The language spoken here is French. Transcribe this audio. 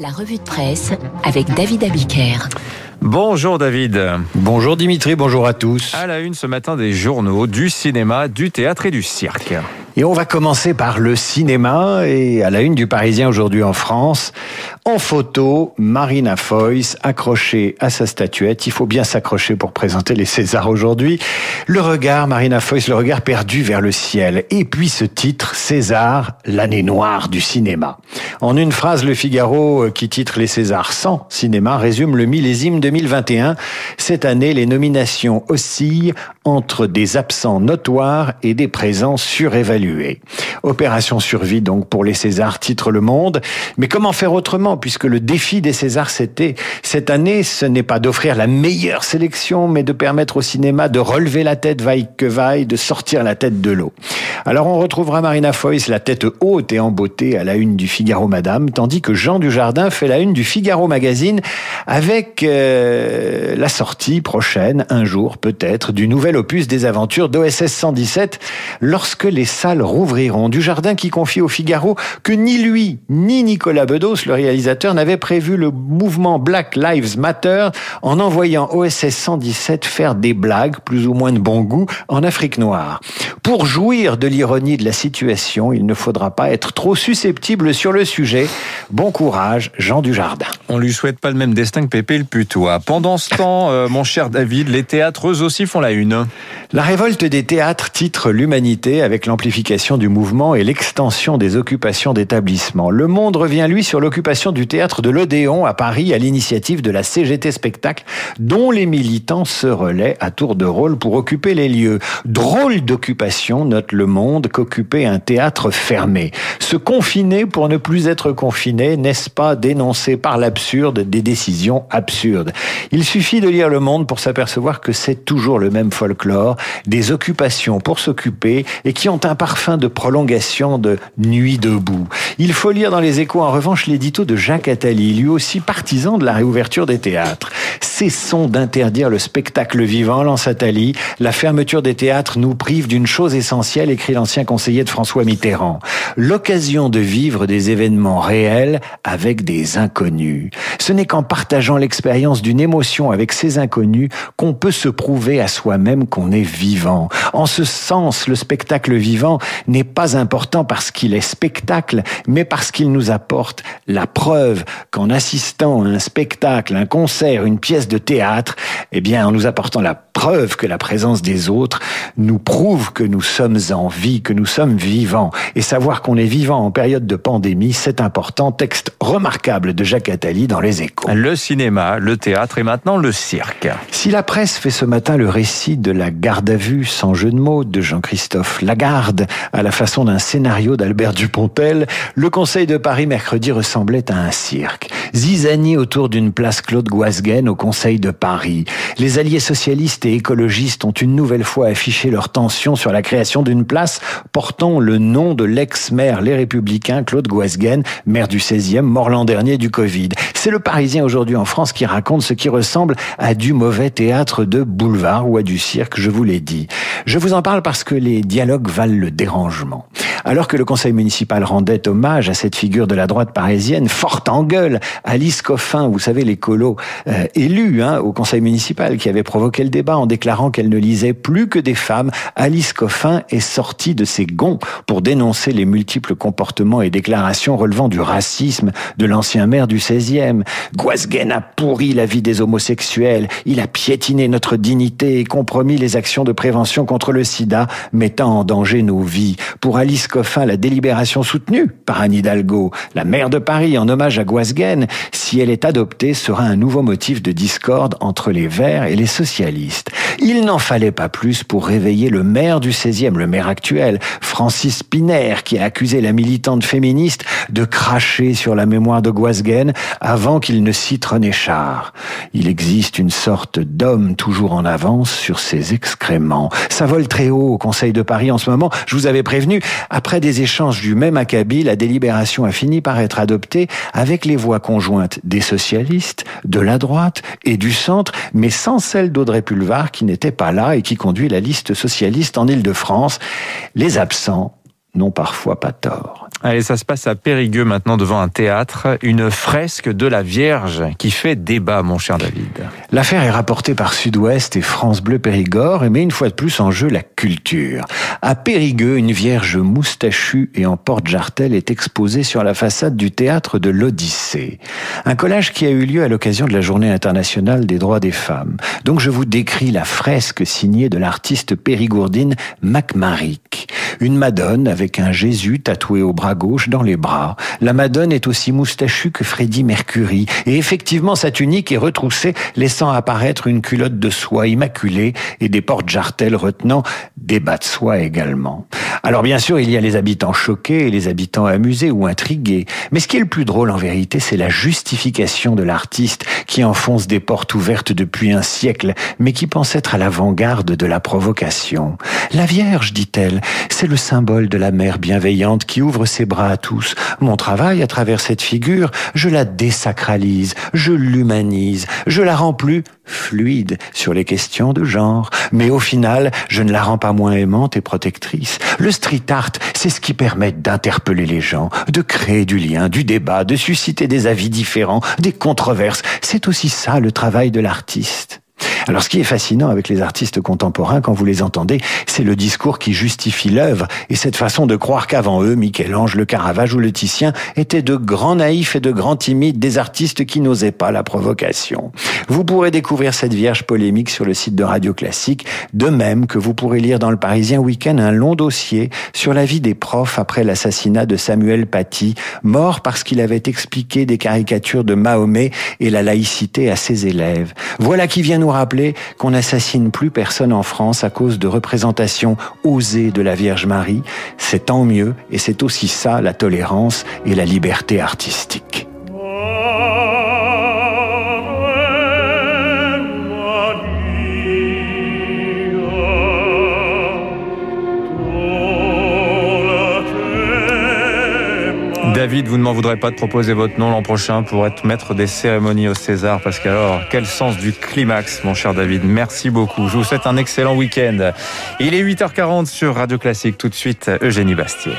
La revue de presse avec David Abiker. Bonjour David. Bonjour Dimitri, bonjour à tous. À la une ce matin des journaux, du cinéma, du théâtre et du cirque. Et on va commencer par le cinéma et à la une du Parisien aujourd'hui en France. En photo, Marina Foïs accrochée à sa statuette. Il faut bien s'accrocher pour présenter les Césars aujourd'hui. Le regard, Marina Foïs, le regard perdu vers le ciel. Et puis ce titre, César, l'année noire du cinéma. En une phrase, le Figaro, euh, qui titre les Césars sans cinéma, résume le millésime 2021. Cette année, les nominations oscillent entre des absents notoires et des présents surévalués. Opération survie donc pour les Césars, titre Le Monde. Mais comment faire autrement puisque le défi des Césars c'était cette année, ce n'est pas d'offrir la meilleure sélection, mais de permettre au cinéma de relever la tête vaille que vaille, de sortir la tête de l'eau. Alors on retrouvera Marina Foïs la tête haute et beauté à la une du Figaro Madame, tandis que Jean Dujardin fait la une du Figaro Magazine avec euh, la sortie prochaine, un jour peut-être, du nouvel opus des aventures d'OSS 117 lorsque les salles rouvriront. Du jardin qui confie au Figaro que ni lui, ni Nicolas Bedos, le réalisateur, n'avaient prévu le mouvement Black Lives Matter en envoyant OSS 117 faire des blagues, plus ou moins de bon goût, en Afrique noire. Pour jouir de l'ironie de la situation, il ne faudra pas être trop susceptible sur le sujet. Bon courage, Jean Dujardin. On lui souhaite pas le même destin que Pépé le putois. Pendant ce temps, euh, mon cher David, les théâtres eux aussi font la une. La révolte des théâtres titre l'humanité avec l'amplification du mouvement et l'extension des occupations d'établissements. Le Monde revient, lui, sur l'occupation du théâtre de l'Odéon à Paris à l'initiative de la CGT Spectacle, dont les militants se relaient à tour de rôle pour occuper les lieux. Drôle d'occupation, note Le Monde, qu'occuper un théâtre fermé. Se confiner pour ne plus être confiné, n'est-ce pas dénoncer par l'absurde des décisions absurdes? Il suffit de lire Le Monde pour s'apercevoir que c'est toujours le même folklore, des occupations pour s'occuper et qui ont un parfum de prolongation de Nuit debout. Il faut lire dans les échos en revanche l'édito de Jacques Attali, lui aussi partisan de la réouverture des théâtres. Cessons d'interdire le spectacle vivant, lance Attali. La fermeture des théâtres nous prive d'une chose essentielle, écrit l'ancien conseiller de François Mitterrand. L'occasion de vivre des événements réels avec des inconnus. Ce n'est qu'en partageant l'expérience d'une émotion avec ces inconnus qu'on peut se prouver à soi-même qu'on est vivant. En ce sens, le spectacle vivant n'est pas important parce qu'il est spectacle, mais parce qu'il nous apporte la preuve qu'en assistant à un spectacle, un concert, une pièce de théâtre, eh bien, en nous apportant la preuve que la présence des autres nous prouve que nous sommes en vie, que nous sommes vivants. Et savoir qu'on est vivant en période de pandémie, c'est important. Texte remarquable de Jacques Attali dans Les Échos. Le cinéma, le théâtre et maintenant le cirque. Si la presse fait ce matin le récit de la garde à vue, sans jeu de mots, de Jean-Christophe Lagarde, à la façon d'un scénario d'Albert Dupontel, le Conseil de Paris mercredi ressemblait à un cirque. Zizanie autour d'une place Claude Guasguen au Conseil de Paris. Les alliés socialistes et écologistes ont une nouvelle fois affiché leur tension sur la création d'une place portant le nom de l'ex-maire Les Républicains Claude Guasguen, maire du 16e, mort l'an dernier du Covid. C'est le Parisien aujourd'hui en France qui raconte ce qui ressemble à du mauvais théâtre de boulevard ou à du cirque, je vous l'ai dit. Je vous en parle parce que les dialogues valent le dérangement. Alors que le conseil municipal rendait hommage à cette figure de la droite parisienne, forte en gueule, Alice Coffin, vous savez, l'écolo euh, élue hein, au conseil municipal, qui avait provoqué le débat en déclarant qu'elle ne lisait plus que des femmes, Alice Coffin est sortie de ses gonds pour dénoncer les multiples comportements et déclarations relevant du racisme de l'ancien maire du 16e. Guasguen a pourri la vie des homosexuels, il a piétiné notre dignité et compromis les actions de prévention contre le sida, mettant en danger nos vies. Pour Alice Coffin, la délibération soutenue par Anne Hidalgo, la maire de Paris, en hommage à Guasguen, si elle est adoptée, sera un nouveau motif de discorde entre les Verts et les socialistes. Il n'en fallait pas plus pour réveiller le maire du 16e, le maire actuel, Francis Piner, qui a accusé la militante féministe de cracher sur la mémoire de Guasguen avant qu'il ne cite René Char. Il existe une sorte d'homme toujours en avance sur ses excréments. Ça vole très haut au Conseil de Paris en ce moment. Je vous avais prévenu, après des échanges du même acabit, la délibération a fini par être adoptée avec les voix conjointes des socialistes, de la droite et du centre, mais sans celle d'Audrey Pulvar qui n'était pas là et qui conduit la liste socialiste en Ile-de-France. Les absents n'ont parfois pas tort. Allez, ça se passe à Périgueux maintenant devant un théâtre, une fresque de la Vierge qui fait débat, mon cher David. L'affaire est rapportée par Sud-Ouest et France Bleu Périgord et met une fois de plus en jeu la culture. À Périgueux, une Vierge moustachue et en porte-jartel est exposée sur la façade du théâtre de l'Odyssée. Un collage qui a eu lieu à l'occasion de la Journée internationale des droits des femmes. Donc je vous décris la fresque signée de l'artiste périgourdine MacMaric. Une Madone avec un Jésus tatoué au bras gauche dans les bras. La Madone est aussi moustachue que Freddie Mercury. Et effectivement, sa tunique est retroussée, laissant apparaître une culotte de soie immaculée et des portes-jartelles retenant des bas de soie également. Alors bien sûr, il y a les habitants choqués et les habitants amusés ou intrigués. Mais ce qui est le plus drôle en vérité, c'est la justification de l'artiste qui enfonce des portes ouvertes depuis un siècle, mais qui pense être à l'avant-garde de la provocation. La Vierge, dit-elle, c'est le symbole de la mère bienveillante qui ouvre ses bras à tous. Mon travail, à travers cette figure, je la désacralise, je l'humanise, je la rends plus fluide sur les questions de genre. Mais au final, je ne la rends pas moins aimante et protectrice. Le street art, c'est ce qui permet d'interpeller les gens, de créer du lien, du débat, de susciter des avis différents, des controverses. C'est aussi ça le travail de l'artiste. Alors ce qui est fascinant avec les artistes contemporains quand vous les entendez, c'est le discours qui justifie l'œuvre et cette façon de croire qu'avant eux, Michel-Ange, le Caravage ou le Titien étaient de grands naïfs et de grands timides, des artistes qui n'osaient pas la provocation. Vous pourrez découvrir cette vierge polémique sur le site de Radio Classique, de même que vous pourrez lire dans le Parisien Week-end un long dossier sur la vie des profs après l'assassinat de Samuel Paty, mort parce qu'il avait expliqué des caricatures de Mahomet et la laïcité à ses élèves. Voilà qui vient nous rappeler qu'on n'assassine plus personne en France à cause de représentations osées de la Vierge Marie. C'est tant mieux et c'est aussi ça la tolérance et la liberté artistique. Vous ne m'en voudrez pas de proposer votre nom l'an prochain pour être maître des cérémonies au César, parce qu'alors, quel sens du climax, mon cher David. Merci beaucoup. Je vous souhaite un excellent week-end. Il est 8h40 sur Radio Classique. Tout de suite, Eugénie Bastier.